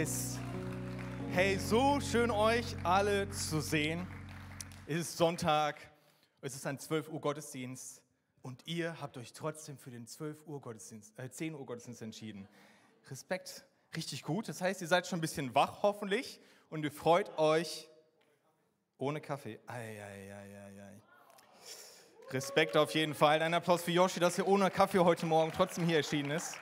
Yes. Hey, so schön euch alle zu sehen. Es ist Sonntag, es ist ein 12 Uhr Gottesdienst und ihr habt euch trotzdem für den 12 Uhr Gottesdienst, äh, 10 Uhr Gottesdienst entschieden. Respekt, richtig gut. Das heißt, ihr seid schon ein bisschen wach hoffentlich und ihr freut euch ohne Kaffee. Ei, ei, ei, ei. Respekt auf jeden Fall. Ein Applaus für Yoshi, dass er ohne Kaffee heute Morgen trotzdem hier erschienen ist.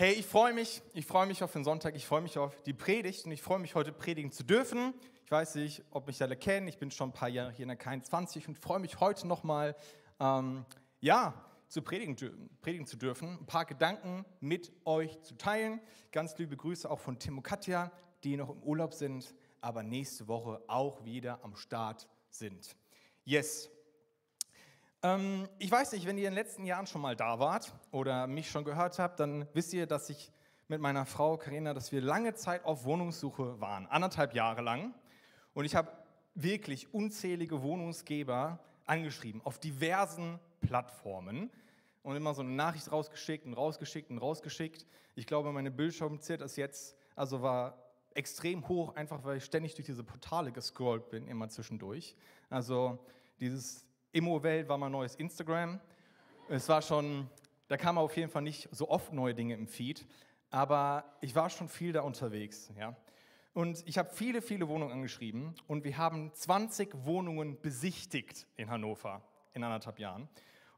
Hey, ich freue mich, ich freue mich auf den Sonntag, ich freue mich auf die Predigt und ich freue mich heute predigen zu dürfen. Ich weiß nicht, ob mich alle kennen, ich bin schon ein paar Jahre hier in der K21 und freue mich heute nochmal, ähm, ja, zu predigen, predigen zu dürfen, ein paar Gedanken mit euch zu teilen. Ganz liebe Grüße auch von Tim und Katja, die noch im Urlaub sind, aber nächste Woche auch wieder am Start sind. Yes. Ähm, ich weiß nicht, wenn ihr in den letzten Jahren schon mal da wart oder mich schon gehört habt, dann wisst ihr, dass ich mit meiner Frau Karina, dass wir lange Zeit auf Wohnungssuche waren, anderthalb Jahre lang. Und ich habe wirklich unzählige Wohnungsgeber angeschrieben auf diversen Plattformen und immer so eine Nachricht rausgeschickt und rausgeschickt und rausgeschickt. Ich glaube, meine Bildschirmzeit ist jetzt, also war extrem hoch, einfach weil ich ständig durch diese Portale gescrollt bin, immer zwischendurch. Also dieses Immo-Welt war mein neues Instagram. Es war schon, da kamen auf jeden Fall nicht so oft neue Dinge im Feed, aber ich war schon viel da unterwegs. Ja. Und ich habe viele, viele Wohnungen angeschrieben und wir haben 20 Wohnungen besichtigt in Hannover in anderthalb Jahren.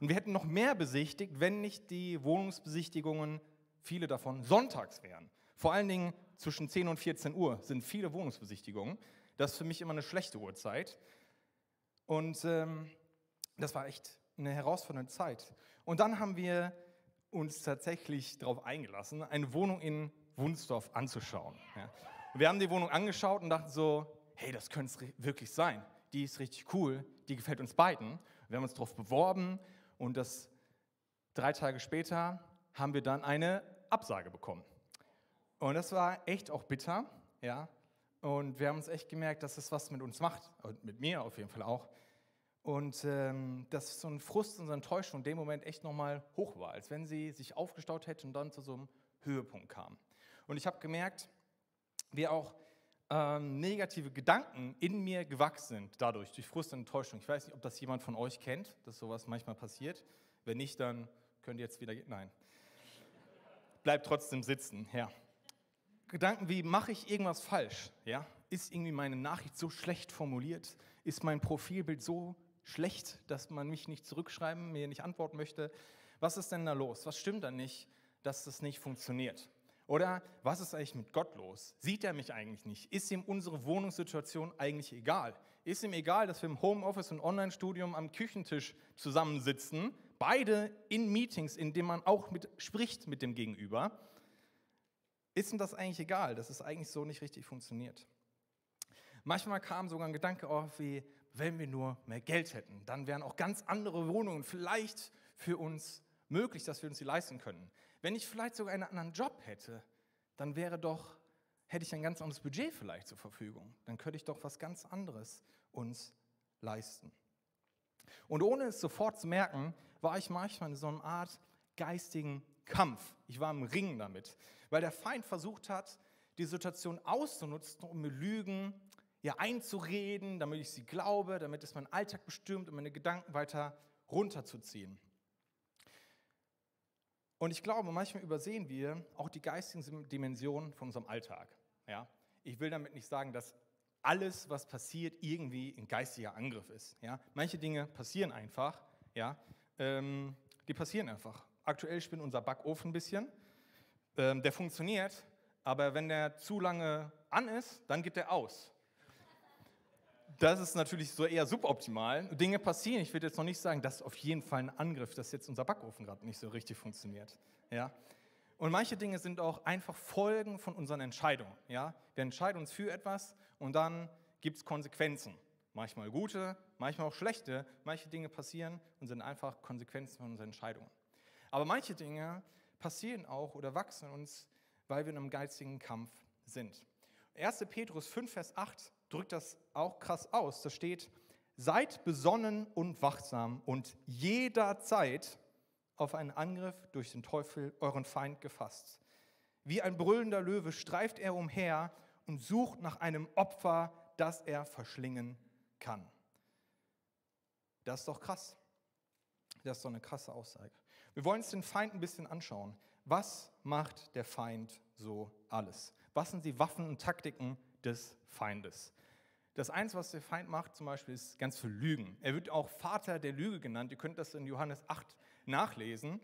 Und wir hätten noch mehr besichtigt, wenn nicht die Wohnungsbesichtigungen, viele davon, sonntags wären. Vor allen Dingen zwischen 10 und 14 Uhr sind viele Wohnungsbesichtigungen. Das ist für mich immer eine schlechte Uhrzeit. Und ähm, das war echt eine herausfordernde Zeit. Und dann haben wir uns tatsächlich darauf eingelassen, eine Wohnung in Wunsdorf anzuschauen. Ja. Wir haben die Wohnung angeschaut und dachten so, hey, das könnte es wirklich sein. Die ist richtig cool, die gefällt uns beiden. Wir haben uns darauf beworben und das drei Tage später haben wir dann eine Absage bekommen. Und das war echt auch bitter, ja. Und wir haben uns echt gemerkt, dass es was mit uns macht, und mit mir auf jeden Fall auch, und ähm, dass so ein Frust und so eine Enttäuschung in dem Moment echt nochmal hoch war, als wenn sie sich aufgestaut hätte und dann zu so einem Höhepunkt kam. Und ich habe gemerkt, wie auch ähm, negative Gedanken in mir gewachsen sind dadurch, durch Frust und Enttäuschung. Ich weiß nicht, ob das jemand von euch kennt, dass sowas manchmal passiert. Wenn nicht, dann könnt ihr jetzt wieder. Nein. Bleibt trotzdem sitzen, ja. Gedanken wie, mache ich irgendwas falsch? Ja? Ist irgendwie meine Nachricht so schlecht formuliert? Ist mein Profilbild so schlecht, dass man mich nicht zurückschreiben, mir nicht antworten möchte. Was ist denn da los? Was stimmt da nicht, dass das nicht funktioniert? Oder was ist eigentlich mit Gott los? Sieht er mich eigentlich nicht? Ist ihm unsere Wohnungssituation eigentlich egal? Ist ihm egal, dass wir im Homeoffice und Online-Studium am Küchentisch zusammensitzen, beide in Meetings, in denen man auch mit, spricht mit dem Gegenüber? Ist ihm das eigentlich egal, dass es eigentlich so nicht richtig funktioniert? Manchmal kam sogar ein Gedanke auf, wie, wenn wir nur mehr Geld hätten, dann wären auch ganz andere Wohnungen vielleicht für uns möglich, dass wir uns sie leisten können. Wenn ich vielleicht sogar einen anderen Job hätte, dann wäre doch, hätte ich ein ganz anderes Budget vielleicht zur Verfügung. Dann könnte ich doch was ganz anderes uns leisten. Und ohne es sofort zu merken, war ich manchmal in so einer Art geistigen Kampf. Ich war im Ringen damit, weil der Feind versucht hat, die Situation auszunutzen, um mir Lügen ja, einzureden, damit ich sie glaube, damit es meinen Alltag bestimmt und meine Gedanken weiter runterzuziehen. Und ich glaube, manchmal übersehen wir auch die geistigen Dimensionen von unserem Alltag. Ja? Ich will damit nicht sagen, dass alles, was passiert, irgendwie ein geistiger Angriff ist. Ja? Manche Dinge passieren einfach. Ja? Ähm, die passieren einfach. Aktuell spinnt unser Backofen ein bisschen. Ähm, der funktioniert, aber wenn der zu lange an ist, dann geht der aus. Das ist natürlich so eher suboptimal. Dinge passieren. Ich würde jetzt noch nicht sagen, das ist auf jeden Fall ein Angriff, dass jetzt unser Backofen gerade nicht so richtig funktioniert. Ja? Und manche Dinge sind auch einfach Folgen von unseren Entscheidungen. Ja? Wir entscheiden uns für etwas und dann gibt es Konsequenzen. Manchmal gute, manchmal auch schlechte. Manche Dinge passieren und sind einfach Konsequenzen von unseren Entscheidungen. Aber manche Dinge passieren auch oder wachsen uns, weil wir in einem geistigen Kampf sind. 1. Petrus 5, Vers 8 drückt das auch krass aus. Da steht, seid besonnen und wachsam und jederzeit auf einen Angriff durch den Teufel, euren Feind, gefasst. Wie ein brüllender Löwe streift er umher und sucht nach einem Opfer, das er verschlingen kann. Das ist doch krass. Das ist doch eine krasse Aussage. Wir wollen uns den Feind ein bisschen anschauen. Was macht der Feind so alles? Was sind die Waffen und Taktiken des Feindes? Das eins, was der Feind macht, zum Beispiel, ist ganz viel Lügen. Er wird auch Vater der Lüge genannt. Ihr könnt das in Johannes 8 nachlesen.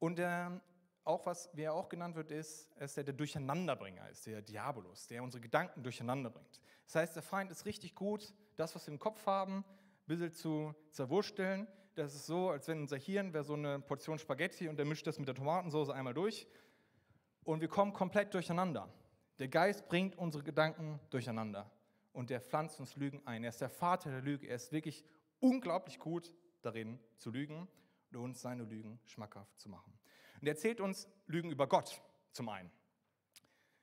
Und der, auch was, wie er auch genannt wird, ist, ist der, der Durcheinanderbringer ist, der Diabolus, der unsere Gedanken durcheinander bringt. Das heißt, der Feind ist richtig gut, das, was wir im Kopf haben, ein bisschen zu zerwursteln. Das ist so, als wenn unser Hirn wäre so eine Portion Spaghetti und der mischt das mit der Tomatensauce einmal durch. Und wir kommen komplett durcheinander. Der Geist bringt unsere Gedanken durcheinander und der pflanzt uns Lügen ein. Er ist der Vater der Lüge. Er ist wirklich unglaublich gut darin zu lügen und uns seine Lügen schmackhaft zu machen. Und er erzählt uns Lügen über Gott zum einen.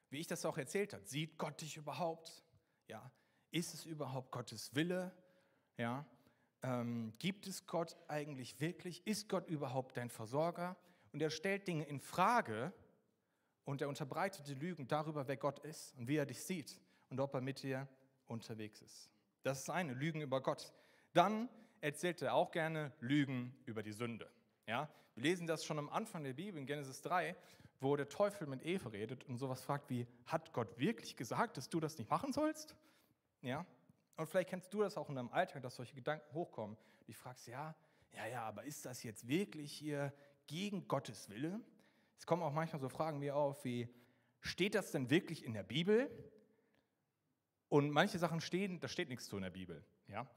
Wie ich das auch erzählt habe, sieht Gott dich überhaupt? Ja, ist es überhaupt Gottes Wille? Ja, ähm, gibt es Gott eigentlich wirklich? Ist Gott überhaupt dein Versorger? Und er stellt Dinge in Frage und er unterbreitet die Lügen darüber, wer Gott ist und wie er dich sieht und ob er mit dir unterwegs ist. Das ist eine, Lügen über Gott. Dann erzählt er auch gerne Lügen über die Sünde. Ja, wir lesen das schon am Anfang der Bibel in Genesis 3, wo der Teufel mit Eva redet und sowas fragt wie, hat Gott wirklich gesagt, dass du das nicht machen sollst? Ja, und vielleicht kennst du das auch in deinem Alltag, dass solche Gedanken hochkommen. Du fragst, ja, ja, ja, aber ist das jetzt wirklich hier gegen Gottes Wille? Es kommen auch manchmal so Fragen wie auf, wie, steht das denn wirklich in der Bibel? Und manche Sachen stehen, da steht nichts zu in der Bibel. Ja?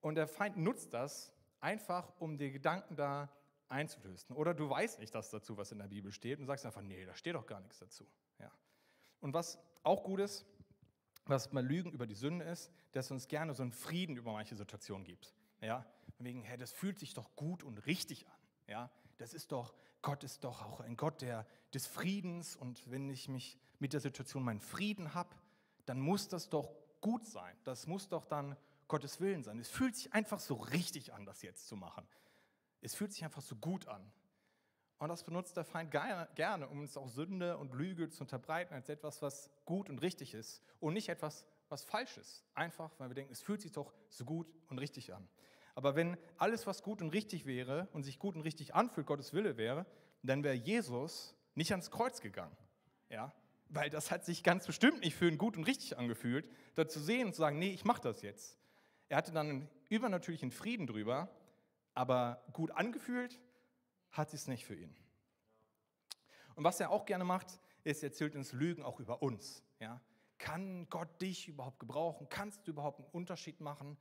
Und der Feind nutzt das einfach, um die Gedanken da einzulösen. Oder du weißt nicht dass dazu, was in der Bibel steht und sagst einfach, nee, da steht doch gar nichts dazu. Ja. Und was auch gut ist, was bei Lügen über die Sünde ist, dass uns gerne so einen Frieden über manche Situationen gibt. Ja, wegen, hey, das fühlt sich doch gut und richtig an. Ja, das ist doch, Gott ist doch auch ein Gott der, des Friedens und wenn ich mich mit der Situation meinen Frieden habe, dann muss das doch gut sein. Das muss doch dann Gottes Willen sein. Es fühlt sich einfach so richtig an, das jetzt zu machen. Es fühlt sich einfach so gut an. Und das benutzt der Feind gerne, um uns auch Sünde und Lüge zu unterbreiten als etwas, was gut und richtig ist und nicht etwas, was falsch ist. Einfach, weil wir denken, es fühlt sich doch so gut und richtig an. Aber wenn alles, was gut und richtig wäre und sich gut und richtig anfühlt, Gottes Wille wäre, dann wäre Jesus nicht ans Kreuz gegangen. Ja? Weil das hat sich ganz bestimmt nicht für ihn gut und richtig angefühlt, da zu sehen und zu sagen, nee, ich mache das jetzt. Er hatte dann einen übernatürlichen Frieden drüber, aber gut angefühlt hat es nicht für ihn. Und was er auch gerne macht, ist, er erzählt uns Lügen auch über uns. Ja? Kann Gott dich überhaupt gebrauchen? Kannst du überhaupt einen Unterschied machen?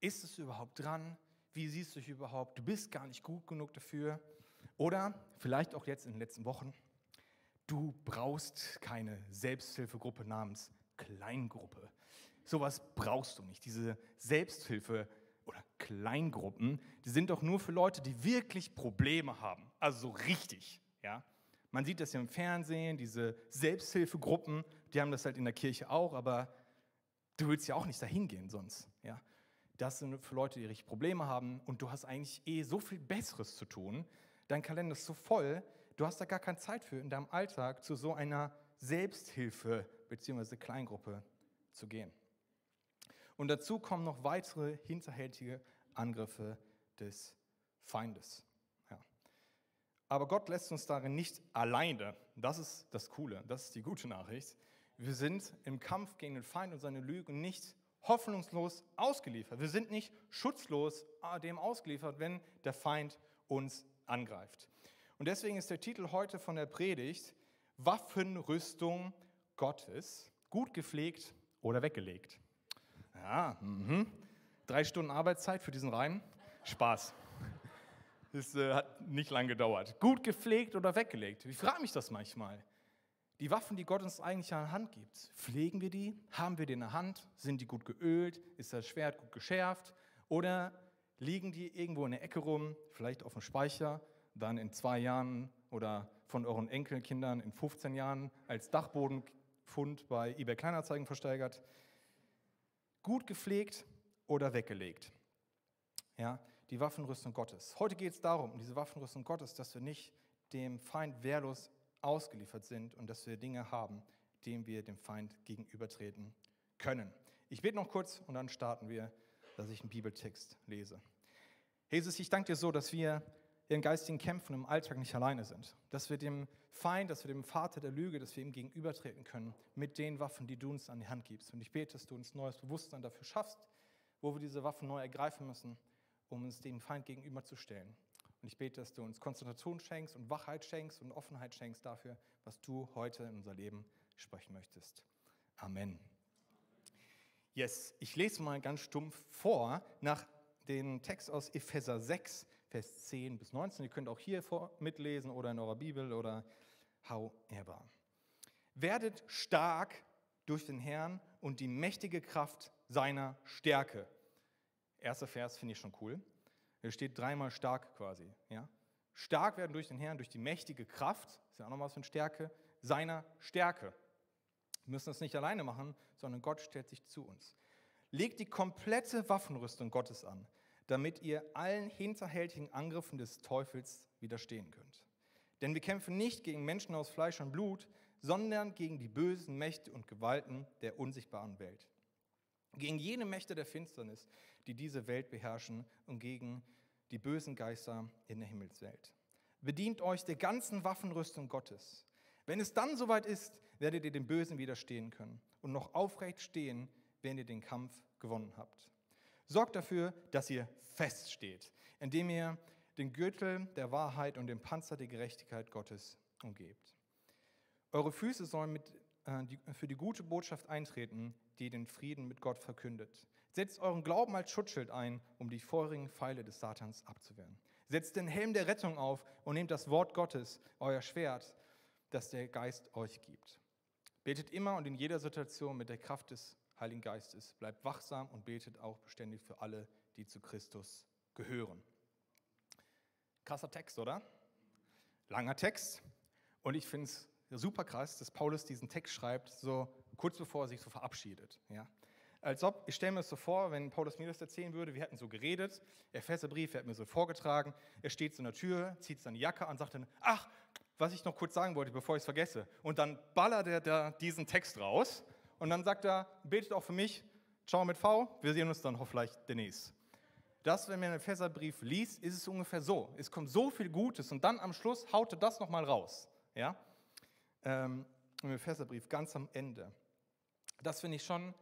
Ist es überhaupt dran? Wie siehst du dich überhaupt? Du bist gar nicht gut genug dafür. Oder vielleicht auch jetzt in den letzten Wochen, du brauchst keine Selbsthilfegruppe namens Kleingruppe. Sowas brauchst du nicht. Diese Selbsthilfe oder Kleingruppen, die sind doch nur für Leute, die wirklich Probleme haben. Also so richtig, ja. Man sieht das ja im Fernsehen, diese Selbsthilfegruppen, die haben das halt in der Kirche auch, aber du willst ja auch nicht dahin gehen sonst, ja. Das sind für Leute, die richtig Probleme haben und du hast eigentlich eh so viel Besseres zu tun. Dein Kalender ist so voll, du hast da gar keine Zeit für, in deinem Alltag zu so einer Selbsthilfe bzw. Kleingruppe zu gehen. Und dazu kommen noch weitere hinterhältige Angriffe des Feindes. Ja. Aber Gott lässt uns darin nicht alleine. Das ist das Coole, das ist die gute Nachricht. Wir sind im Kampf gegen den Feind und seine Lügen nicht hoffnungslos ausgeliefert. Wir sind nicht schutzlos äh, dem ausgeliefert, wenn der Feind uns angreift. Und deswegen ist der Titel heute von der Predigt Waffenrüstung Gottes, gut gepflegt oder weggelegt. Ja, mhm. drei Stunden Arbeitszeit für diesen Reim. Spaß. Das äh, hat nicht lange gedauert. Gut gepflegt oder weggelegt? Ich frage mich das manchmal. Die Waffen, die Gott uns eigentlich an der Hand gibt, pflegen wir die? Haben wir die in der Hand? Sind die gut geölt? Ist das Schwert gut geschärft? Oder liegen die irgendwo in der Ecke rum, vielleicht auf dem Speicher, dann in zwei Jahren oder von euren Enkelkindern in 15 Jahren als Dachbodenfund bei eBay Kleinanzeigen versteigert? gut gepflegt oder weggelegt. Ja, die Waffenrüstung Gottes. Heute geht es darum, diese Waffenrüstung Gottes, dass wir nicht dem Feind wehrlos ausgeliefert sind und dass wir Dinge haben, denen wir dem Feind gegenübertreten können. Ich bete noch kurz und dann starten wir, dass ich einen Bibeltext lese. Jesus, ich danke dir so, dass wir in geistigen Kämpfen im Alltag nicht alleine sind. Dass wir dem Feind, dass wir dem Vater der Lüge, dass wir ihm gegenübertreten können mit den Waffen, die du uns an die Hand gibst. Und ich bete, dass du uns neues Bewusstsein dafür schaffst, wo wir diese Waffen neu ergreifen müssen, um uns dem Feind gegenüberzustellen. Und ich bete, dass du uns Konzentration schenkst und Wachheit schenkst und Offenheit schenkst dafür, was du heute in unser Leben sprechen möchtest. Amen. Yes, ich lese mal ganz stumpf vor nach dem Text aus Epheser 6, Vers 10 bis 19. Ihr könnt auch hier mitlesen oder in eurer Bibel oder however. Werdet stark durch den Herrn und die mächtige Kraft seiner Stärke. Erster Vers finde ich schon cool. Er steht dreimal stark quasi. Ja? Stark werden durch den Herrn, durch die mächtige Kraft, ist ja auch noch was von Stärke, seiner Stärke. Wir müssen das nicht alleine machen, sondern Gott stellt sich zu uns. Legt die komplette Waffenrüstung Gottes an, damit ihr allen hinterhältigen Angriffen des Teufels widerstehen könnt. Denn wir kämpfen nicht gegen Menschen aus Fleisch und Blut, sondern gegen die bösen Mächte und Gewalten der unsichtbaren Welt. Gegen jene Mächte der Finsternis, die diese Welt beherrschen und gegen die bösen Geister in der Himmelswelt. Bedient euch der ganzen Waffenrüstung Gottes. Wenn es dann soweit ist, werdet ihr dem Bösen widerstehen können und noch aufrecht stehen, wenn ihr den Kampf gewonnen habt. Sorgt dafür, dass ihr feststeht, indem ihr den Gürtel der Wahrheit und den Panzer der Gerechtigkeit Gottes umgebt. Eure Füße sollen mit, äh, die, für die gute Botschaft eintreten, die den Frieden mit Gott verkündet. Setzt euren Glauben als Schutzschild ein, um die feurigen Pfeile des Satans abzuwehren. Setzt den Helm der Rettung auf und nehmt das Wort Gottes, euer Schwert, das der Geist euch gibt. Betet immer und in jeder Situation mit der Kraft des Heiligen Geistes. Bleibt wachsam und betet auch beständig für alle, die zu Christus gehören. Krasser Text, oder? Langer Text. Und ich finde es super krass, dass Paulus diesen Text schreibt, so kurz bevor er sich so verabschiedet. Ja? Als ob, ich stelle mir das so vor, wenn Paulus mir das erzählen würde, wir hätten so geredet, Epheserbrief, er hat mir so vorgetragen, er steht so in der Tür, zieht seine Jacke an, sagt dann, ach, was ich noch kurz sagen wollte, bevor ich es vergesse. Und dann ballert er da diesen Text raus und dann sagt er, betet auch für mich, ciao mit V, wir sehen uns dann hoffentlich demnächst. Das, wenn man den Epheserbrief liest, ist es ungefähr so. Es kommt so viel Gutes und dann am Schluss haut er das nochmal raus. Ja? Ähm, Im Epheserbrief, ganz am Ende. Das finde ich schon,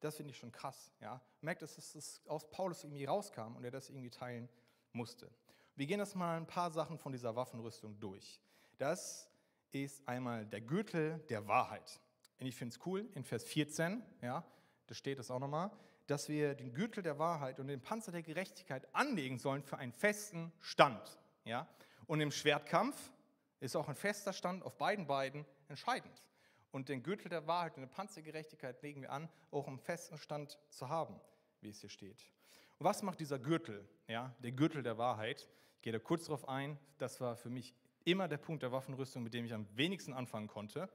das finde ich schon krass. Ja? Merkt, dass es aus Paulus irgendwie rauskam und er das irgendwie teilen musste. Wir gehen das mal ein paar Sachen von dieser Waffenrüstung durch. Das ist einmal der Gürtel der Wahrheit. Und ich finde es cool, in Vers 14, ja, da steht es auch nochmal, dass wir den Gürtel der Wahrheit und den Panzer der Gerechtigkeit anlegen sollen für einen festen Stand. Ja? Und im Schwertkampf ist auch ein fester Stand auf beiden Beinen entscheidend. Und den Gürtel der Wahrheit und den Panzer der Gerechtigkeit legen wir an, auch um festen Stand zu haben, wie es hier steht. Und was macht dieser Gürtel? Ja, der Gürtel der Wahrheit. Ich gehe da kurz darauf ein. Das war für mich immer der Punkt der Waffenrüstung, mit dem ich am wenigsten anfangen konnte,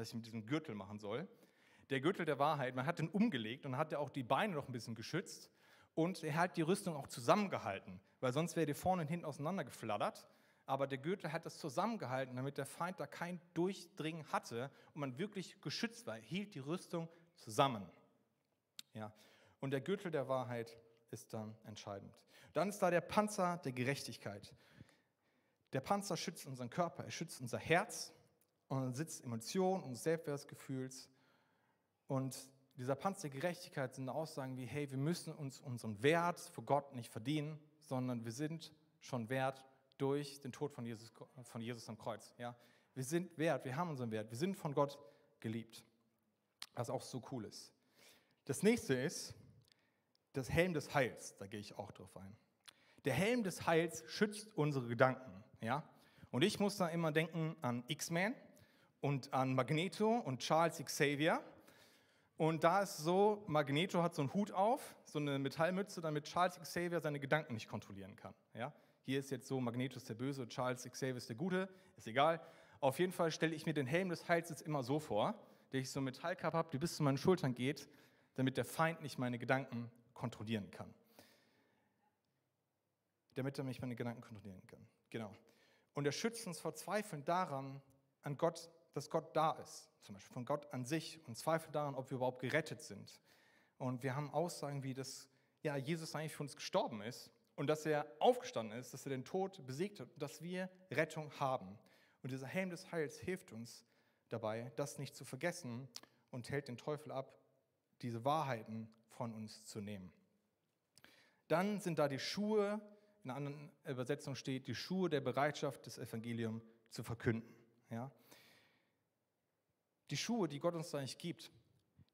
was ich mit diesem Gürtel machen soll. Der Gürtel der Wahrheit, man hat den umgelegt und hat ja auch die Beine noch ein bisschen geschützt und er hat die Rüstung auch zusammengehalten, weil sonst wäre die vorne und hinten auseinandergeflattert. Aber der Gürtel hat das zusammengehalten, damit der Feind da kein Durchdringen hatte und man wirklich geschützt war. Er hielt die Rüstung zusammen. Ja. Und der Gürtel der Wahrheit ist dann entscheidend. Dann ist da der Panzer der Gerechtigkeit. Der Panzer schützt unseren Körper, er schützt unser Herz und sitzt Emotionen und Selbstwertgefühls. Und dieser Panzer der Gerechtigkeit sind Aussagen wie, hey, wir müssen uns unseren Wert vor Gott nicht verdienen, sondern wir sind schon wert durch den Tod von Jesus, von Jesus am Kreuz. Ja? Wir sind wert, wir haben unseren Wert, wir sind von Gott geliebt. Was auch so cool ist. Das nächste ist das Helm des Heils, da gehe ich auch drauf ein. Der Helm des Heils schützt unsere Gedanken. Ja? Und ich muss da immer denken an X-Men und an Magneto und Charles Xavier. Und da ist so, Magneto hat so einen Hut auf, so eine Metallmütze, damit Charles Xavier seine Gedanken nicht kontrollieren kann. Ja? Hier ist jetzt so, Magneto ist der Böse, Charles Xavier ist der Gute, ist egal. Auf jeden Fall stelle ich mir den Helm des Heils jetzt immer so vor, dass ich so einen Metallkappe habe, die bis zu meinen Schultern geht, damit der Feind nicht meine Gedanken kontrollieren kann. Damit er mich meine Gedanken kontrollieren kann. Genau. Und er schützt uns vor Zweifeln daran, an Gott, dass Gott da ist, zum Beispiel von Gott an sich und zweifeln daran, ob wir überhaupt gerettet sind. Und wir haben Aussagen wie, dass ja, Jesus eigentlich für uns gestorben ist und dass er aufgestanden ist, dass er den Tod besiegt hat und dass wir Rettung haben. Und dieser Helm des Heils hilft uns dabei, das nicht zu vergessen und hält den Teufel ab, diese Wahrheiten von uns zu nehmen. Dann sind da die Schuhe, in einer anderen Übersetzung steht, die Schuhe der Bereitschaft, das Evangelium zu verkünden. Ja? Die Schuhe, die Gott uns da eigentlich gibt,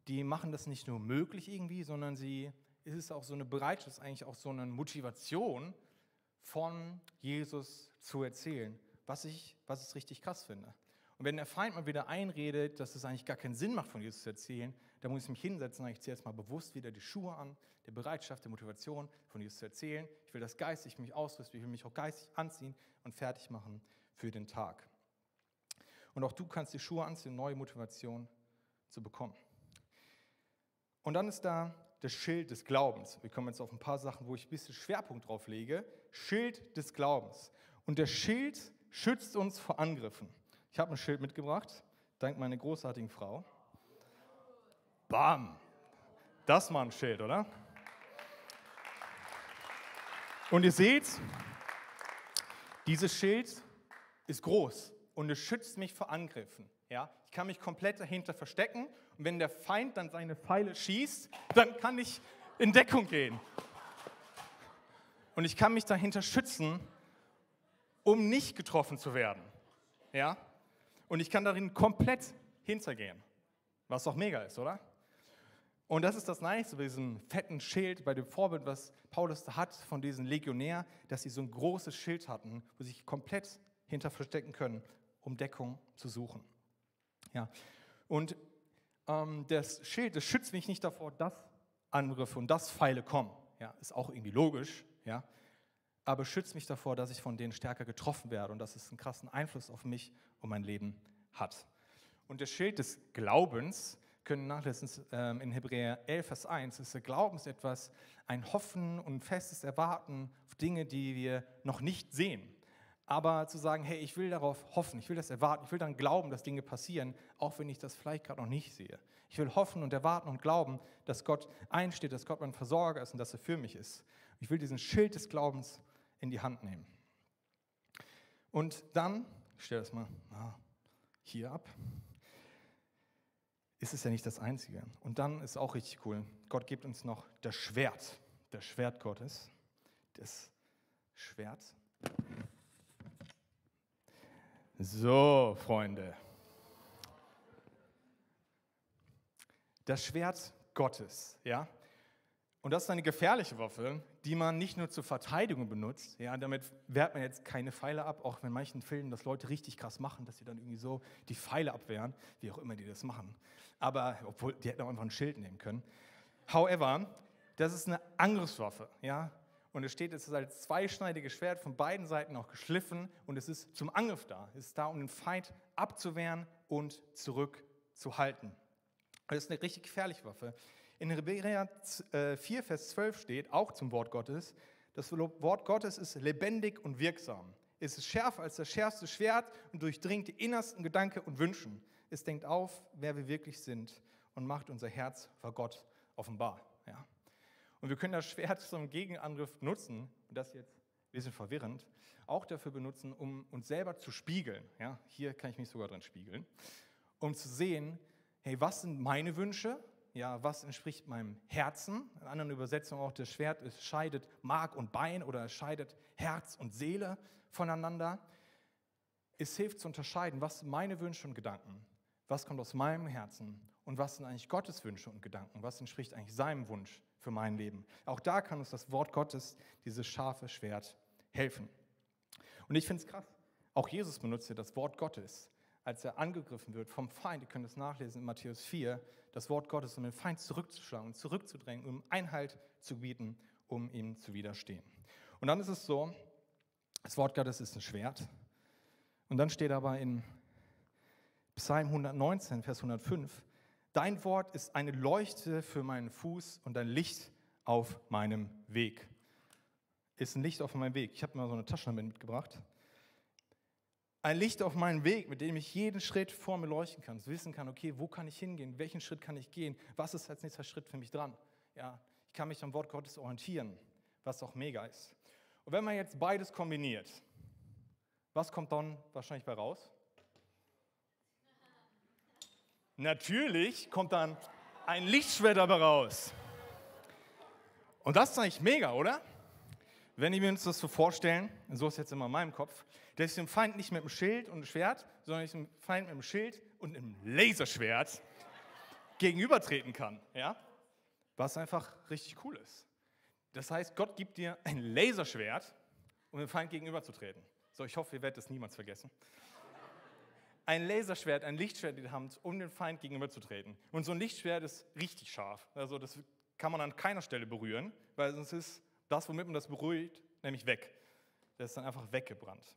die machen das nicht nur möglich irgendwie, sondern sie ist es auch so eine Bereitschaft, eigentlich auch so eine Motivation von Jesus zu erzählen, was ich, was ich richtig krass finde. Und wenn der Feind mal wieder einredet, dass es eigentlich gar keinen Sinn macht, von Jesus zu erzählen, dann muss ich mich hinsetzen und ich ziehe jetzt mal bewusst wieder die Schuhe an, der Bereitschaft, der Motivation, von Jesus zu erzählen. Ich will das geistig mich ausrüsten, ich will mich auch geistig anziehen und fertig machen für den Tag. Und auch du kannst die Schuhe anziehen, neue Motivation zu bekommen. Und dann ist da das Schild des Glaubens. Wir kommen jetzt auf ein paar Sachen, wo ich ein bisschen Schwerpunkt drauf lege. Schild des Glaubens. Und der Schild schützt uns vor Angriffen. Ich habe ein Schild mitgebracht, dank meiner großartigen Frau. Bam! Das war ein Schild, oder? Und ihr seht, dieses Schild ist groß und es schützt mich vor Angriffen. Ja? Ich kann mich komplett dahinter verstecken und wenn der Feind dann seine Pfeile schießt, dann kann ich in Deckung gehen. Und ich kann mich dahinter schützen, um nicht getroffen zu werden. Ja? Und ich kann darin komplett hintergehen, was auch mega ist, oder? Und das ist das Nice bei diesem fetten Schild, bei dem Vorbild, was Paulus da hat von diesem Legionär, dass sie so ein großes Schild hatten, wo sie sich komplett hinter verstecken können, um Deckung zu suchen. Ja. Und ähm, das Schild, das schützt mich nicht davor, dass Angriffe und dass Pfeile kommen. Ja, ist auch irgendwie logisch, ja. Aber schützt mich davor, dass ich von denen stärker getroffen werde und dass es einen krassen Einfluss auf mich und mein Leben hat. Und das Schild des Glaubens können nachlesen ähm, in Hebräer 11, Vers 1. Ist der Glaubens etwas, ein Hoffen und festes Erwarten auf Dinge, die wir noch nicht sehen. Aber zu sagen, hey, ich will darauf hoffen, ich will das erwarten, ich will dann glauben, dass Dinge passieren, auch wenn ich das vielleicht gerade noch nicht sehe. Ich will hoffen und erwarten und glauben, dass Gott einsteht, dass Gott mein Versorger ist und dass er für mich ist. Ich will diesen Schild des Glaubens in die Hand nehmen. Und dann, ich stelle das mal hier ab, ist es ja nicht das Einzige. Und dann ist auch richtig cool, Gott gibt uns noch das Schwert, das Schwert Gottes, das Schwert. So, Freunde. Das Schwert Gottes, ja. Und das ist eine gefährliche Waffe, die man nicht nur zur Verteidigung benutzt. Ja, damit wehrt man jetzt keine Pfeile ab, auch wenn manchen Filmen das Leute richtig krass machen, dass sie dann irgendwie so die Pfeile abwehren, wie auch immer die das machen. Aber, obwohl, die hätten auch einfach ein Schild nehmen können. However, das ist eine Angriffswaffe, ja. Und es steht, es ist als zweischneidiges Schwert von beiden Seiten auch geschliffen und es ist zum Angriff da. Es ist da, um den Feind abzuwehren und zurückzuhalten. Das ist eine richtig gefährliche Waffe. In Hebräer 4, äh, Vers 12 steht, auch zum Wort Gottes, das Wort Gottes ist lebendig und wirksam. Es ist schärfer als das schärfste Schwert und durchdringt die innersten Gedanken und Wünschen. Es denkt auf, wer wir wirklich sind und macht unser Herz vor Gott offenbar. Ja. Und wir können das Schwert zum Gegenangriff nutzen, und das jetzt ein bisschen verwirrend, auch dafür benutzen, um uns selber zu spiegeln. Ja, hier kann ich mich sogar drin spiegeln, um zu sehen, hey, was sind meine Wünsche? Ja, was entspricht meinem Herzen? In anderen Übersetzungen auch das Schwert, es scheidet Mark und Bein oder es scheidet Herz und Seele voneinander. Es hilft zu unterscheiden, was sind meine Wünsche und Gedanken, was kommt aus meinem Herzen und was sind eigentlich Gottes Wünsche und Gedanken, was entspricht eigentlich seinem Wunsch für mein Leben. Auch da kann uns das Wort Gottes, dieses scharfe Schwert, helfen. Und ich finde es krass. Auch Jesus benutzt ja das Wort Gottes, als er angegriffen wird vom Feind. Ihr könnt es nachlesen in Matthäus 4, das Wort Gottes, um den Feind zurückzuschlagen zurückzudrängen, um Einhalt zu bieten, um ihm zu widerstehen. Und dann ist es so, das Wort Gottes ist ein Schwert. Und dann steht aber in Psalm 119, Vers 105, Dein Wort ist eine Leuchte für meinen Fuß und ein Licht auf meinem Weg. Ist ein Licht auf meinem Weg. Ich habe mal so eine Taschenlampe mitgebracht. Ein Licht auf meinen Weg, mit dem ich jeden Schritt vor mir leuchten kann, wissen kann, okay, wo kann ich hingehen, welchen Schritt kann ich gehen, was ist als nächster Schritt für mich dran. Ja, ich kann mich am Wort Gottes orientieren, was auch mega ist. Und wenn man jetzt beides kombiniert, was kommt dann wahrscheinlich bei raus? Natürlich kommt dann ein Lichtschwert dabei raus. Und das ist eigentlich mega, oder? Wenn wir uns das so vorstellen, so ist jetzt immer in meinem Kopf, dass ich dem Feind nicht mit dem Schild und dem Schwert, sondern ich dem Feind mit dem Schild und einem Laserschwert gegenübertreten kann. Ja? Was einfach richtig cool ist. Das heißt, Gott gibt dir ein Laserschwert, um dem Feind gegenüberzutreten. So, ich hoffe, ihr werdet das niemals vergessen. Ein Laserschwert, ein Lichtschwert in der Hand, um dem Feind gegenüberzutreten. Und so ein Lichtschwert ist richtig scharf. Also das kann man an keiner Stelle berühren, weil sonst ist das, womit man das berührt, nämlich weg. Das ist dann einfach weggebrannt.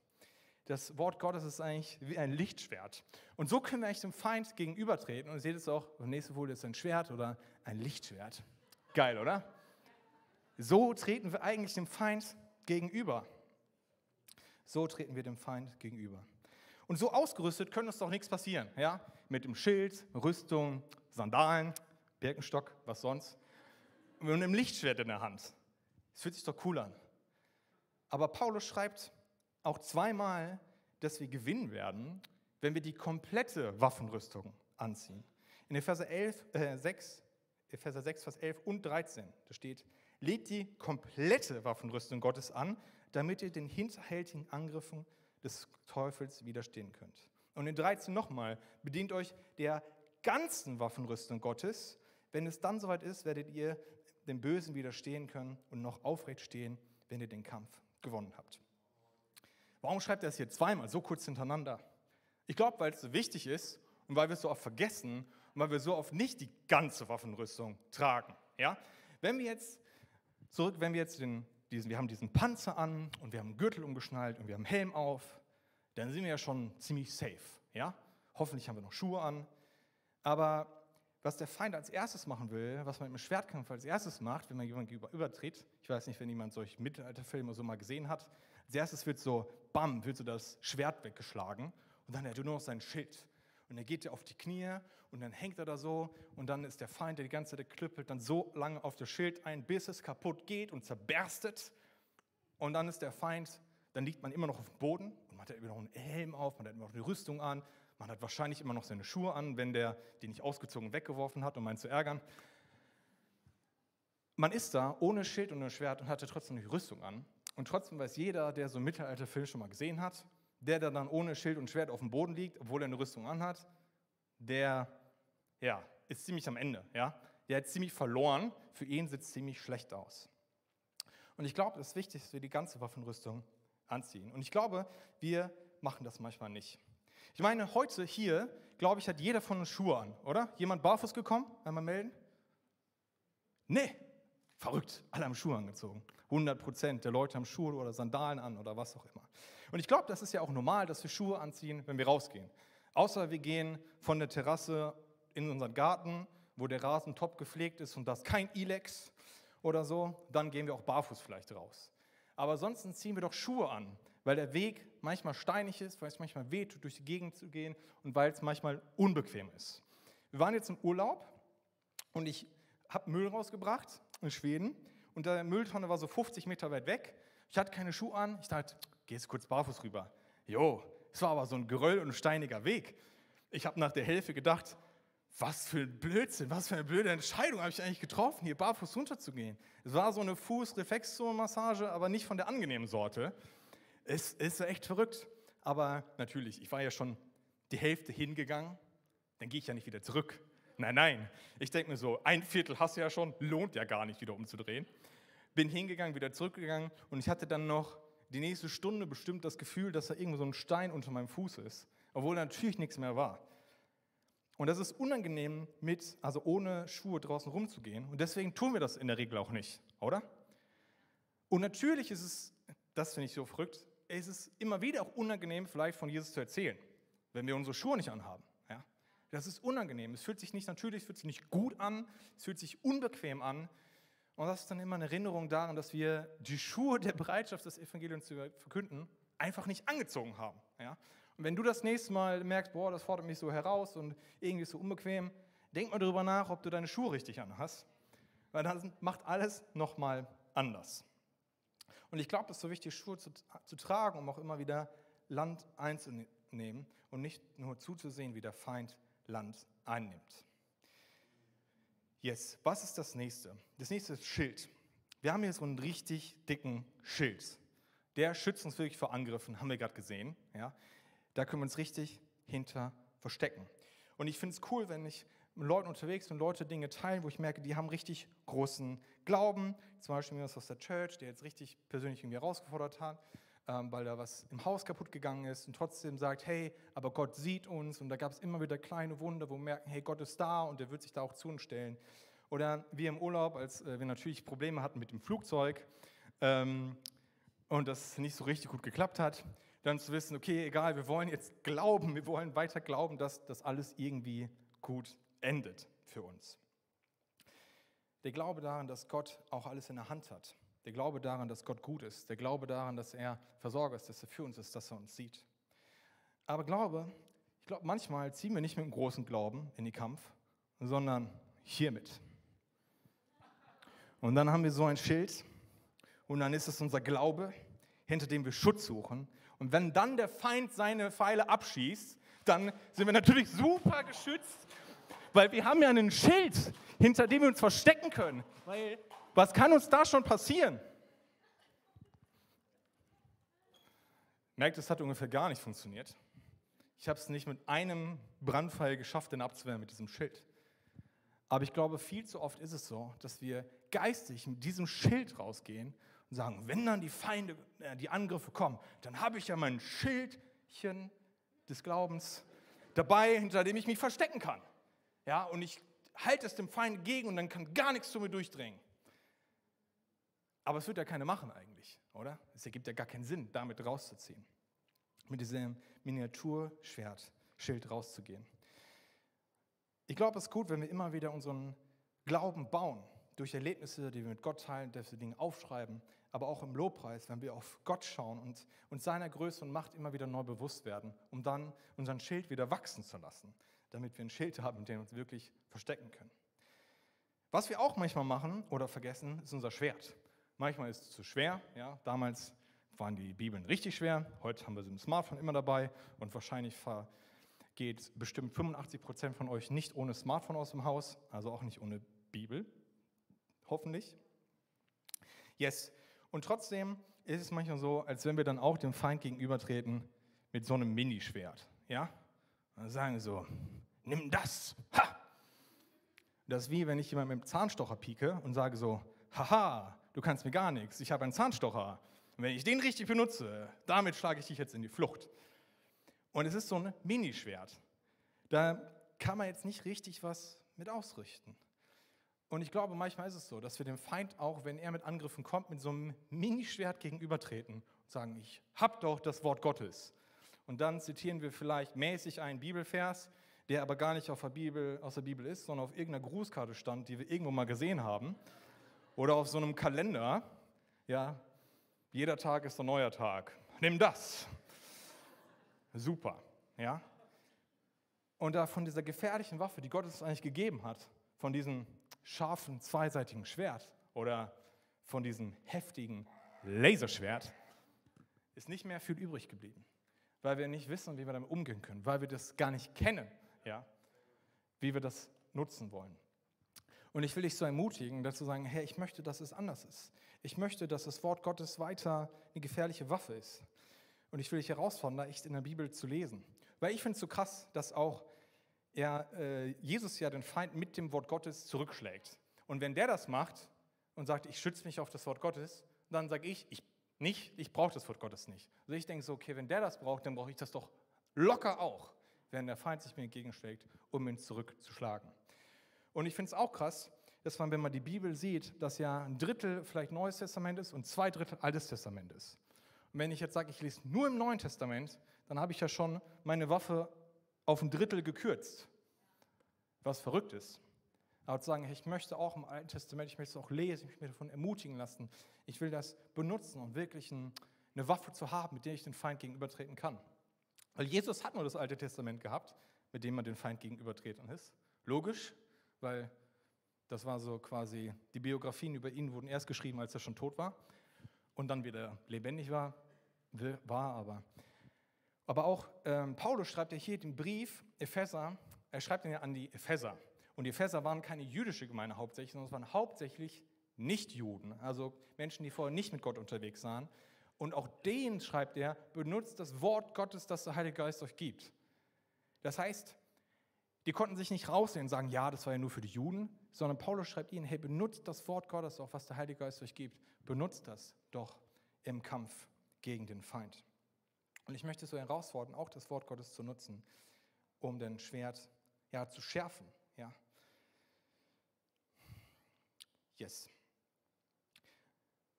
Das Wort Gottes ist eigentlich wie ein Lichtschwert. Und so können wir eigentlich dem Feind gegenübertreten. Und ihr seht es auch, die nächste Folie ist ein Schwert oder ein Lichtschwert. Geil, oder? So treten wir eigentlich dem Feind gegenüber. So treten wir dem Feind gegenüber. Und so ausgerüstet können uns doch nichts passieren. Ja? Mit dem Schild, Rüstung, Sandalen, Birkenstock, was sonst. Und einem Lichtschwert in der Hand. Das fühlt sich doch cool an. Aber Paulus schreibt auch zweimal, dass wir gewinnen werden, wenn wir die komplette Waffenrüstung anziehen. In Epheser, 11, äh, 6, Epheser 6, Vers 11 und 13, da steht, legt die komplette Waffenrüstung Gottes an, damit ihr den hinterhältigen Angriffen des Teufels widerstehen könnt. Und in 13 nochmal, bedient euch der ganzen Waffenrüstung Gottes. Wenn es dann soweit ist, werdet ihr dem Bösen widerstehen können und noch aufrecht stehen, wenn ihr den Kampf gewonnen habt. Warum schreibt er das hier zweimal, so kurz hintereinander? Ich glaube, weil es so wichtig ist und weil wir es so oft vergessen und weil wir so oft nicht die ganze Waffenrüstung tragen. Ja? Wenn wir jetzt zurück, wenn wir jetzt den, diesen, wir haben diesen Panzer an und wir haben einen Gürtel umgeschnallt und wir haben einen Helm auf, dann sind wir ja schon ziemlich safe. Ja? Hoffentlich haben wir noch Schuhe an. Aber was der Feind als erstes machen will, was man im Schwertkampf als erstes macht, wenn man jemanden übertritt, ich weiß nicht, wenn jemand solche Mittelalterfilme so mal gesehen hat, als erstes wird so, bam, wird so das Schwert weggeschlagen und dann hat er nur noch sein Schild. Und dann geht er auf die Knie und dann hängt er da so und dann ist der Feind, der die ganze Zeit klüppelt, dann so lange auf das Schild ein, bis es kaputt geht und zerberstet. Und dann ist der Feind, dann liegt man immer noch auf dem Boden und man hat immer noch einen Helm auf, man hat immer noch eine Rüstung an, man hat wahrscheinlich immer noch seine Schuhe an, wenn der die nicht ausgezogen weggeworfen hat, um einen zu ärgern. Man ist da ohne Schild und ohne Schwert und hatte trotzdem die Rüstung an. Und trotzdem weiß jeder, der so einen Mittelalterfilm schon mal gesehen hat, der, der dann ohne Schild und Schwert auf dem Boden liegt, obwohl er eine Rüstung anhat, der ja, ist ziemlich am Ende. Ja? Der hat ziemlich verloren. Für ihn sieht es ziemlich schlecht aus. Und ich glaube, es ist wichtig, dass wir die ganze Waffenrüstung anziehen. Und ich glaube, wir machen das manchmal nicht. Ich meine, heute hier, glaube ich, hat jeder von uns Schuhe an, oder? Jemand barfuß gekommen? Einmal melden? Nee, verrückt. Alle haben Schuhe angezogen. 100 Prozent der Leute haben Schuhe oder Sandalen an oder was auch immer. Und ich glaube, das ist ja auch normal, dass wir Schuhe anziehen, wenn wir rausgehen. Außer wir gehen von der Terrasse in unseren Garten, wo der Rasen top gepflegt ist und das kein Ilex oder so, dann gehen wir auch barfuß vielleicht raus. Aber ansonsten ziehen wir doch Schuhe an weil der Weg manchmal steinig ist, weil es manchmal weht, durch die Gegend zu gehen und weil es manchmal unbequem ist. Wir waren jetzt im Urlaub und ich habe Müll rausgebracht in Schweden und der Mülltonne war so 50 Meter weit weg. Ich hatte keine Schuhe an. Ich dachte, geh jetzt kurz barfuß rüber. Jo, es war aber so ein Geröll und ein steiniger Weg. Ich habe nach der Hälfte gedacht, was für ein Blödsinn, was für eine blöde Entscheidung habe ich eigentlich getroffen, hier barfuß runterzugehen. Es war so eine Fußreflexzonenmassage, aber nicht von der angenehmen Sorte. Es ist echt verrückt. Aber natürlich, ich war ja schon die Hälfte hingegangen, dann gehe ich ja nicht wieder zurück. Nein, nein. Ich denke mir so, ein Viertel hast du ja schon, lohnt ja gar nicht wieder umzudrehen. Bin hingegangen, wieder zurückgegangen und ich hatte dann noch die nächste Stunde bestimmt das Gefühl, dass da irgendwo so ein Stein unter meinem Fuß ist, obwohl natürlich nichts mehr war. Und das ist unangenehm mit, also ohne Schuhe draußen rumzugehen. Und deswegen tun wir das in der Regel auch nicht, oder? Und natürlich ist es, das finde ich so verrückt, es ist immer wieder auch unangenehm, vielleicht von Jesus zu erzählen, wenn wir unsere Schuhe nicht anhaben. Ja? Das ist unangenehm. Es fühlt sich nicht natürlich, es fühlt sich nicht gut an, es fühlt sich unbequem an. Und das ist dann immer eine Erinnerung daran, dass wir die Schuhe der Bereitschaft, das Evangelium zu verkünden, einfach nicht angezogen haben. Ja? Und wenn du das nächste Mal merkst, boah, das fordert mich so heraus und irgendwie ist so unbequem, denk mal darüber nach, ob du deine Schuhe richtig anhast. Weil dann macht alles nochmal anders. Und ich glaube, es ist so wichtig, Schuhe zu, zu tragen, um auch immer wieder Land einzunehmen und nicht nur zuzusehen, wie der Feind Land einnimmt. Yes, was ist das nächste? Das nächste ist Schild. Wir haben hier so einen richtig dicken Schild. Der schützt uns wirklich vor Angriffen, haben wir gerade gesehen. Ja? Da können wir uns richtig hinter verstecken. Und ich finde es cool, wenn ich mit Leuten unterwegs bin, Leute Dinge teilen, wo ich merke, die haben richtig großen Glauben. Zum Beispiel jemand aus der Church, der jetzt richtig persönlich irgendwie herausgefordert hat, weil da was im Haus kaputt gegangen ist und trotzdem sagt, hey, aber Gott sieht uns. Und da gab es immer wieder kleine Wunder, wo wir merken, hey, Gott ist da und er wird sich da auch zu uns stellen. Oder wir im Urlaub, als äh, wir natürlich Probleme hatten mit dem Flugzeug ähm, und das nicht so richtig gut geklappt hat, dann zu wissen, okay, egal, wir wollen jetzt glauben, wir wollen weiter glauben, dass das alles irgendwie gut endet für uns. Der Glaube daran, dass Gott auch alles in der Hand hat. Der Glaube daran, dass Gott gut ist. Der Glaube daran, dass er Versorger ist, dass er für uns ist, dass er uns sieht. Aber Glaube, ich glaube, manchmal ziehen wir nicht mit einem großen Glauben in den Kampf, sondern hiermit. Und dann haben wir so ein Schild und dann ist es unser Glaube, hinter dem wir Schutz suchen. Und wenn dann der Feind seine Pfeile abschießt, dann sind wir natürlich super geschützt, weil wir haben ja einen Schild, hinter dem wir uns verstecken können. Weil was kann uns da schon passieren? Merkt, es hat ungefähr gar nicht funktioniert. Ich habe es nicht mit einem Brandpfeil geschafft, den abzuwehren mit diesem Schild. Aber ich glaube, viel zu oft ist es so, dass wir geistig mit diesem Schild rausgehen und sagen, wenn dann die Feinde, äh, die Angriffe kommen, dann habe ich ja mein Schildchen des Glaubens dabei, hinter dem ich mich verstecken kann. Ja, und ich halte es dem Feind entgegen und dann kann gar nichts zu mir durchdringen. Aber es wird ja keine machen eigentlich, oder? Es ergibt ja gar keinen Sinn, damit rauszuziehen. Mit diesem Miniaturschwertschild rauszugehen. Ich glaube, es ist gut, wenn wir immer wieder unseren Glauben bauen, durch Erlebnisse, die wir mit Gott teilen, dass wir Dinge aufschreiben, aber auch im Lobpreis, wenn wir auf Gott schauen und uns seiner Größe und Macht immer wieder neu bewusst werden, um dann unseren Schild wieder wachsen zu lassen, damit wir ein Schild haben, in dem wir uns wirklich verstecken können. Was wir auch manchmal machen oder vergessen, ist unser Schwert. Manchmal ist es zu schwer. Ja? Damals waren die Bibeln richtig schwer. Heute haben wir sie im Smartphone immer dabei und wahrscheinlich geht bestimmt 85 Prozent von euch nicht ohne Smartphone aus dem Haus, also auch nicht ohne Bibel. Hoffentlich. Yes. Und trotzdem ist es manchmal so, als wenn wir dann auch dem Feind gegenübertreten mit so einem Minischwert. Ja? Dann sagen wir so, nimm das. Ha! Das ist wie wenn ich jemand mit dem Zahnstocher pieke und sage so, haha, du kannst mir gar nichts, ich habe einen Zahnstocher. Und wenn ich den richtig benutze, damit schlage ich dich jetzt in die Flucht. Und es ist so ein Minischwert. Da kann man jetzt nicht richtig was mit ausrichten. Und ich glaube, manchmal ist es so, dass wir dem Feind auch, wenn er mit Angriffen kommt, mit so einem Minischwert gegenübertreten und sagen, ich hab doch das Wort Gottes. Und dann zitieren wir vielleicht mäßig einen Bibelvers, der aber gar nicht auf der Bibel, aus der Bibel ist, sondern auf irgendeiner Grußkarte stand, die wir irgendwo mal gesehen haben. Oder auf so einem Kalender. Ja, jeder Tag ist ein neuer Tag. Nimm das. Super, ja. Und da von dieser gefährlichen Waffe, die Gott uns eigentlich gegeben hat, von diesem scharfen, zweiseitigen Schwert oder von diesem heftigen Laserschwert, ist nicht mehr viel übrig geblieben, weil wir nicht wissen, wie wir damit umgehen können, weil wir das gar nicht kennen, ja, wie wir das nutzen wollen. Und ich will dich so ermutigen, dazu sagen, hey, ich möchte, dass es anders ist. Ich möchte, dass das Wort Gottes weiter eine gefährliche Waffe ist. Und ich will dich herausfordern, da echt in der Bibel zu lesen. Weil ich finde es so krass, dass auch er, äh, Jesus ja den Feind mit dem Wort Gottes zurückschlägt. Und wenn der das macht und sagt, ich schütze mich auf das Wort Gottes, dann sage ich, ich nicht, ich brauche das Wort Gottes nicht. Also ich denke so, okay, wenn der das braucht, dann brauche ich das doch locker auch, wenn der Feind sich mir entgegenschlägt, um ihn zurückzuschlagen. Und ich finde es auch krass, dass man, wenn man die Bibel sieht, dass ja ein Drittel vielleicht Neues Testament ist und zwei Drittel Altes Testament ist. Und wenn ich jetzt sage, ich lese nur im Neuen Testament, dann habe ich ja schon meine Waffe auf ein Drittel gekürzt, was verrückt ist. Aber zu sagen, ich möchte auch im Alten Testament, ich möchte es auch lesen, ich möchte mich davon ermutigen lassen, ich will das benutzen, um wirklich ein, eine Waffe zu haben, mit der ich den Feind gegenübertreten kann. Weil Jesus hat nur das Alte Testament gehabt, mit dem man den Feind gegenübertreten ist. Logisch, weil das war so quasi, die Biografien über ihn wurden erst geschrieben, als er schon tot war und dann wieder lebendig war, war aber. Aber auch ähm, Paulus schreibt ja hier den Brief, Epheser, er schreibt ihn ja an die Epheser. Und die Epheser waren keine jüdische Gemeinde hauptsächlich, sondern es waren hauptsächlich Nichtjuden, also Menschen, die vorher nicht mit Gott unterwegs waren. Und auch denen schreibt er, benutzt das Wort Gottes, das der Heilige Geist euch gibt. Das heißt, die konnten sich nicht rausnehmen und sagen, ja, das war ja nur für die Juden, sondern Paulus schreibt ihnen, hey, benutzt das Wort Gottes auch, was der Heilige Geist euch gibt. Benutzt das doch im Kampf gegen den Feind. Und ich möchte so herausfordern, auch das Wort Gottes zu nutzen, um den Schwert ja, zu schärfen. Ja. Yes.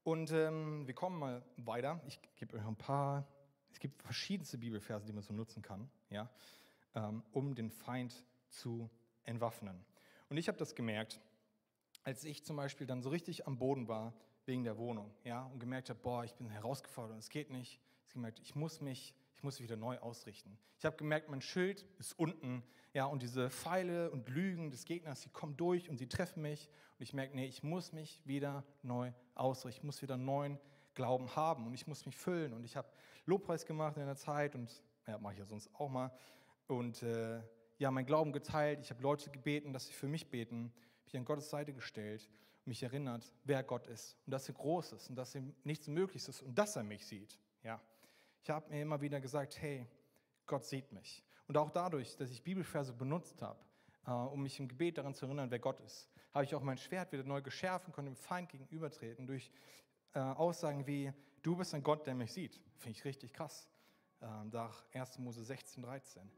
Und ähm, wir kommen mal weiter. Ich gebe euch ein paar, es gibt verschiedenste Bibelverse, die man so nutzen kann, ja, ähm, um den Feind zu entwaffnen. Und ich habe das gemerkt, als ich zum Beispiel dann so richtig am Boden war wegen der Wohnung, ja, und gemerkt habe, boah, ich bin herausgefordert und es geht nicht. Ich habe gemerkt, ich muss mich, ich muss mich wieder neu ausrichten. Ich habe gemerkt, mein Schild ist unten, ja, und diese Pfeile und Lügen des Gegners, die kommen durch und sie treffen mich. Und ich merke, nee, ich muss mich wieder neu ausrichten. Ich muss wieder neuen Glauben haben und ich muss mich füllen. Und ich habe Lobpreis gemacht in der Zeit und ja, mache ich ja sonst auch mal. Und äh, ja, mein Glauben geteilt. Ich habe Leute gebeten, dass sie für mich beten, mich an Gottes Seite gestellt und mich erinnert, wer Gott ist und dass er groß ist und dass ihm nichts möglich ist und dass er mich sieht. Ja. Ich habe mir immer wieder gesagt, hey, Gott sieht mich. Und auch dadurch, dass ich Bibelverse benutzt habe, äh, um mich im Gebet daran zu erinnern, wer Gott ist, habe ich auch mein Schwert wieder neu geschärft und konnte dem Feind gegenübertreten durch äh, Aussagen wie, du bist ein Gott, der mich sieht. Finde ich richtig krass. Äh, nach 1. Mose 16, 13.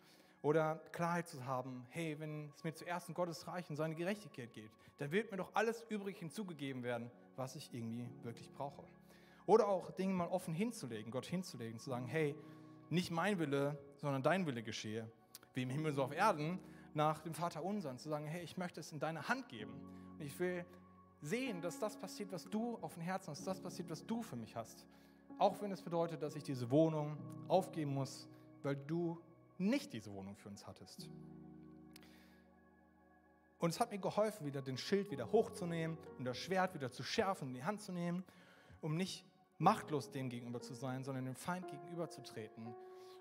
Oder Klarheit zu haben, hey, wenn es mir zuerst in Gottes Reich und seine Gerechtigkeit geht, dann wird mir doch alles übrig hinzugegeben werden, was ich irgendwie wirklich brauche. Oder auch Dinge mal offen hinzulegen, Gott hinzulegen, zu sagen, hey, nicht mein Wille, sondern dein Wille geschehe, wie im Himmel so auf Erden, nach dem Vater unseren, zu sagen, hey, ich möchte es in deine Hand geben. Und ich will sehen, dass das passiert, was du auf dem Herzen hast, das passiert, was du für mich hast. Auch wenn es bedeutet, dass ich diese Wohnung aufgeben muss, weil du nicht diese Wohnung für uns hattest. Und es hat mir geholfen, wieder den Schild wieder hochzunehmen und das Schwert wieder zu schärfen, in die Hand zu nehmen, um nicht machtlos dem gegenüber zu sein, sondern dem Feind gegenüberzutreten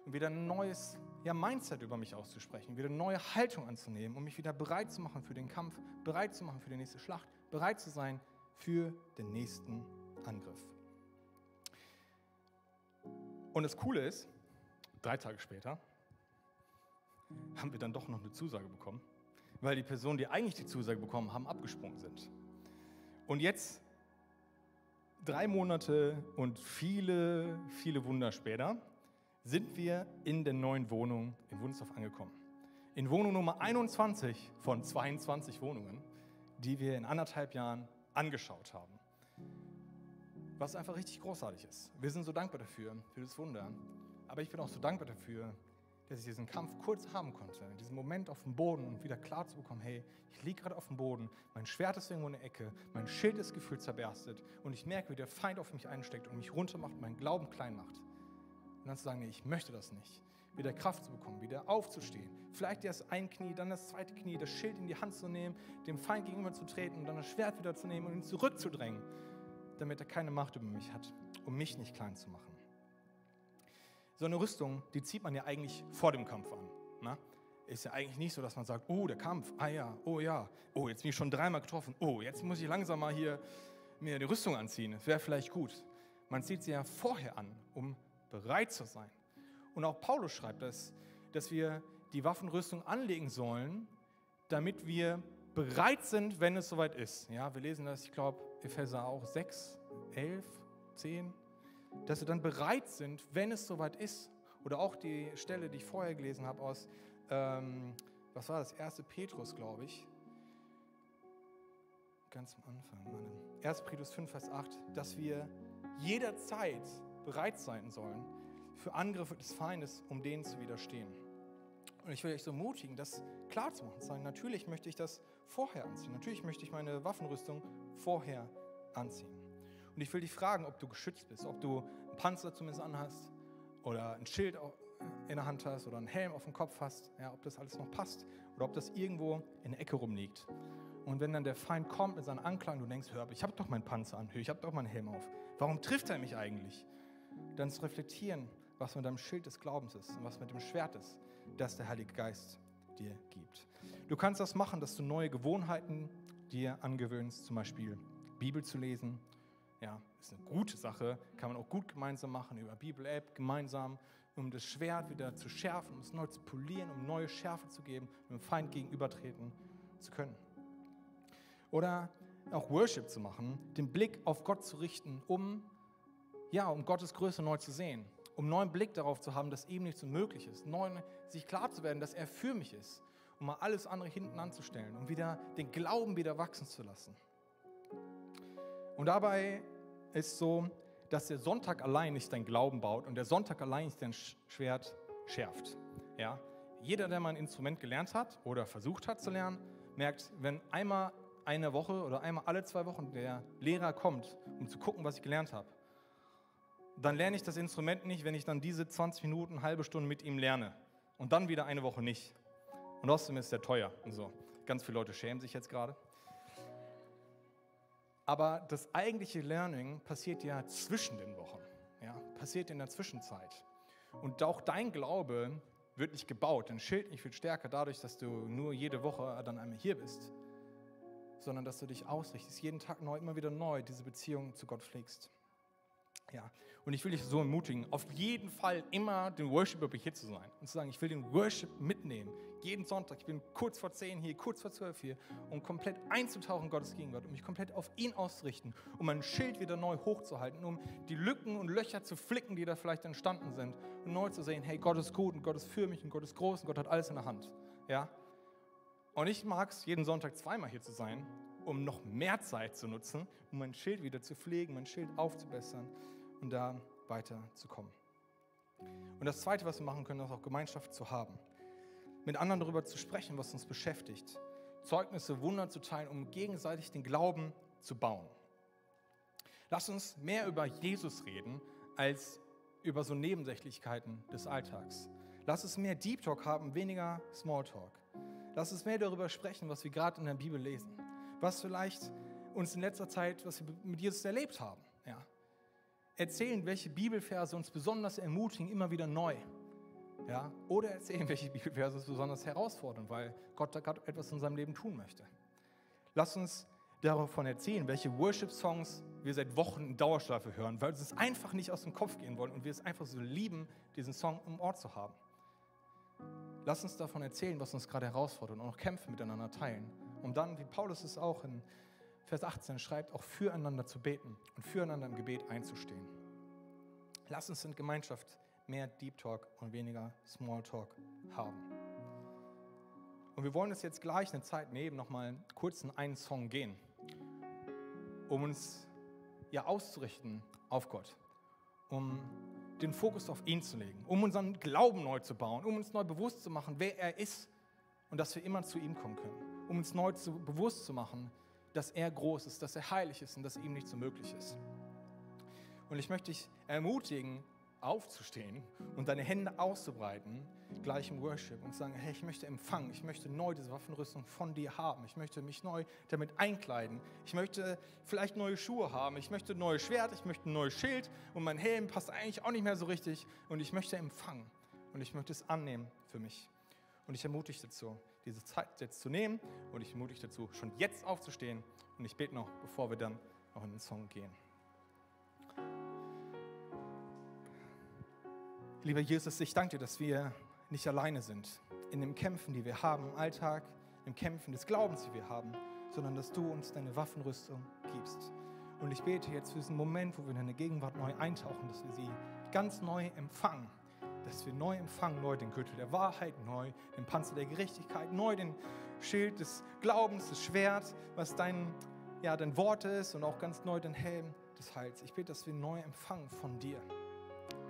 und wieder ein neues ja, Mindset über mich auszusprechen, wieder eine neue Haltung anzunehmen, um mich wieder bereit zu machen für den Kampf, bereit zu machen für die nächste Schlacht, bereit zu sein für den nächsten Angriff. Und das Coole ist, drei Tage später haben wir dann doch noch eine Zusage bekommen, weil die Personen, die eigentlich die Zusage bekommen haben, abgesprungen sind. Und jetzt, drei Monate und viele, viele Wunder später, sind wir in der neuen Wohnung in Wunsdorf angekommen. In Wohnung Nummer 21 von 22 Wohnungen, die wir in anderthalb Jahren angeschaut haben. Was einfach richtig großartig ist. Wir sind so dankbar dafür, für das Wunder. Aber ich bin auch so dankbar dafür, dass ich diesen Kampf kurz haben konnte, diesen Moment auf dem Boden und wieder klar zu bekommen, hey, ich liege gerade auf dem Boden, mein Schwert ist irgendwo in der Ecke, mein Schild ist gefühlt zerberstet und ich merke, wie der Feind auf mich einsteckt und mich runtermacht und meinen Glauben klein macht. Und dann zu sagen, nee, ich möchte das nicht. Wieder Kraft zu bekommen, wieder aufzustehen. Vielleicht erst ein Knie, dann das zweite Knie, das Schild in die Hand zu nehmen, dem Feind gegenüber zu treten und dann das Schwert wieder zu nehmen und ihn zurückzudrängen, damit er keine Macht über mich hat, um mich nicht klein zu machen. So eine Rüstung, die zieht man ja eigentlich vor dem Kampf an. Na? Ist ja eigentlich nicht so, dass man sagt, oh, der Kampf, ah ja, oh ja, oh, jetzt bin ich schon dreimal getroffen, oh, jetzt muss ich langsam mal hier mir die Rüstung anziehen. Das wäre vielleicht gut. Man zieht sie ja vorher an, um bereit zu sein. Und auch Paulus schreibt das, dass wir die Waffenrüstung anlegen sollen, damit wir bereit sind, wenn es soweit ist. Ja, wir lesen das, ich glaube, Epheser auch 6, 11, 10, dass wir dann bereit sind, wenn es soweit ist. Oder auch die Stelle, die ich vorher gelesen habe aus, ähm, was war das, 1. Petrus, glaube ich. Ganz am Anfang, 1. Petrus 5, Vers 8, dass wir jederzeit bereit sein sollen für Angriffe des Feindes, um denen zu widerstehen. Und ich will euch so ermutigen, das klar zu machen. Sagen, natürlich möchte ich das vorher anziehen. Natürlich möchte ich meine Waffenrüstung vorher anziehen. Und ich will dich fragen, ob du geschützt bist, ob du einen Panzer zumindest anhast oder ein Schild in der Hand hast oder einen Helm auf dem Kopf hast, ja, ob das alles noch passt oder ob das irgendwo in der Ecke rumliegt. Und wenn dann der Feind kommt mit seinem Anklang, du denkst, hör, ich habe doch meinen Panzer an, ich habe doch meinen Helm auf. Warum trifft er mich eigentlich? Dann zu reflektieren, was mit deinem Schild des Glaubens ist und was mit dem Schwert ist, das der Heilige Geist dir gibt. Du kannst das machen, dass du neue Gewohnheiten dir angewöhnst, zum Beispiel Bibel zu lesen. Ja, ist eine gute Sache, kann man auch gut gemeinsam machen, über Bibel-App gemeinsam, um das Schwert wieder zu schärfen, um es neu zu polieren, um neue Schärfe zu geben, um dem Feind gegenübertreten zu können. Oder auch Worship zu machen, den Blick auf Gott zu richten, um, ja, um Gottes Größe neu zu sehen, um neuen Blick darauf zu haben, dass ihm nichts unmöglich ist, neu sich klar zu werden, dass er für mich ist, um mal alles andere hinten anzustellen, um wieder den Glauben wieder wachsen zu lassen. Und dabei ist so, dass der Sonntag allein nicht dein Glauben baut und der Sonntag allein nicht dein Schwert schärft. Ja? Jeder, der mal ein Instrument gelernt hat oder versucht hat zu lernen, merkt, wenn einmal eine Woche oder einmal alle zwei Wochen der Lehrer kommt, um zu gucken, was ich gelernt habe, dann lerne ich das Instrument nicht, wenn ich dann diese 20 Minuten, halbe Stunde mit ihm lerne und dann wieder eine Woche nicht. Und außerdem ist der teuer und so. Ganz viele Leute schämen sich jetzt gerade. Aber das eigentliche Learning passiert ja zwischen den Wochen, ja, passiert in der Zwischenzeit. Und auch dein Glaube wird nicht gebaut, dein Schild nicht viel stärker dadurch, dass du nur jede Woche dann einmal hier bist, sondern dass du dich ausrichtest, jeden Tag neu, immer wieder neu diese Beziehung zu Gott pflegst. Ja, und ich will dich so ermutigen, auf jeden Fall immer den Worship über hier zu sein und zu sagen, ich will den Worship mitnehmen. Jeden Sonntag, ich bin kurz vor zehn hier, kurz vor zwölf hier, um komplett einzutauchen in Gottes Gegenwart, um mich komplett auf ihn auszurichten, um mein Schild wieder neu hochzuhalten, um die Lücken und Löcher zu flicken, die da vielleicht entstanden sind und neu zu sehen, hey, Gott ist gut und Gott ist für mich und Gott ist groß und Gott hat alles in der Hand. Ja? Und ich mag es, jeden Sonntag zweimal hier zu sein, um noch mehr Zeit zu nutzen, um mein Schild wieder zu pflegen, mein Schild aufzubessern und da weiterzukommen. Und das Zweite, was wir machen können, ist auch Gemeinschaft zu haben. Mit anderen darüber zu sprechen, was uns beschäftigt. Zeugnisse, Wunder zu teilen, um gegenseitig den Glauben zu bauen. Lass uns mehr über Jesus reden, als über so Nebensächlichkeiten des Alltags. Lass uns mehr Deep Talk haben, weniger Small Talk. Lass uns mehr darüber sprechen, was wir gerade in der Bibel lesen. Was vielleicht uns in letzter Zeit, was wir mit Jesus erlebt haben. Ja erzählen, welche Bibelverse uns besonders ermutigen, immer wieder neu. Ja? Oder erzählen, welche Bibelverse besonders herausfordern, weil Gott da gerade etwas in seinem Leben tun möchte. Lass uns davon erzählen, welche Worship-Songs wir seit Wochen in Dauerschleife hören, weil wir es einfach nicht aus dem Kopf gehen wollen und wir es einfach so lieben, diesen Song im Ort zu haben. Lass uns davon erzählen, was uns gerade herausfordert und auch Kämpfe miteinander teilen, um dann, wie Paulus es auch in Vers 18 schreibt, auch füreinander zu beten und füreinander im Gebet einzustehen. Lass uns in Gemeinschaft mehr Deep Talk und weniger Small Talk haben. Und wir wollen uns jetzt gleich eine Zeit nehmen, nochmal kurz in einen Song gehen, um uns ja auszurichten auf Gott, um den Fokus auf ihn zu legen, um unseren Glauben neu zu bauen, um uns neu bewusst zu machen, wer er ist und dass wir immer zu ihm kommen können, um uns neu zu, bewusst zu machen, dass er groß ist, dass er heilig ist und dass ihm nichts so möglich ist. Und ich möchte dich ermutigen, aufzustehen und deine Hände auszubreiten, gleich im Worship und zu sagen, hey, ich möchte empfangen, ich möchte neu diese Waffenrüstung von dir haben, ich möchte mich neu damit einkleiden, ich möchte vielleicht neue Schuhe haben, ich möchte ein neues Schwert, ich möchte ein neues Schild und mein Helm passt eigentlich auch nicht mehr so richtig und ich möchte empfangen und ich möchte es annehmen für mich. Und ich ermutige dazu, diese Zeit jetzt zu nehmen und ich ermutige dazu, schon jetzt aufzustehen. Und ich bete noch, bevor wir dann noch in den Song gehen. Lieber Jesus, ich danke dir, dass wir nicht alleine sind in den Kämpfen, die wir haben im Alltag, im Kämpfen des Glaubens, die wir haben, sondern dass du uns deine Waffenrüstung gibst. Und ich bete jetzt für diesen Moment, wo wir in deine Gegenwart neu eintauchen, dass wir sie ganz neu empfangen dass wir neu empfangen, neu den Gürtel der Wahrheit, neu den Panzer der Gerechtigkeit, neu den Schild des Glaubens, das Schwert, was dein, ja, dein Wort ist und auch ganz neu den Helm des Heils. Ich bete, dass wir neu empfangen von dir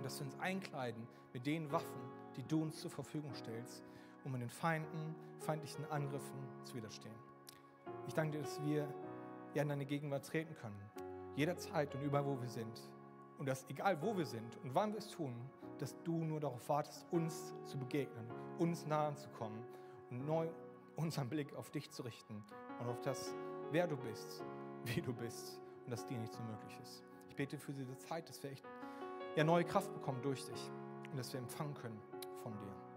und dass wir uns einkleiden mit den Waffen, die du uns zur Verfügung stellst, um in den Feinden, feindlichen Angriffen zu widerstehen. Ich danke dir, dass wir ja in deine Gegenwart treten können, jederzeit und überall, wo wir sind Und dass egal wo wir sind und wann wir es tun, dass du nur darauf wartest, uns zu begegnen, uns nahe zu kommen und neu unseren Blick auf dich zu richten und auf das, wer du bist, wie du bist und dass dir nichts unmöglich ist. Ich bete für diese Zeit, dass wir echt ja, neue Kraft bekommen durch dich und dass wir empfangen können von dir.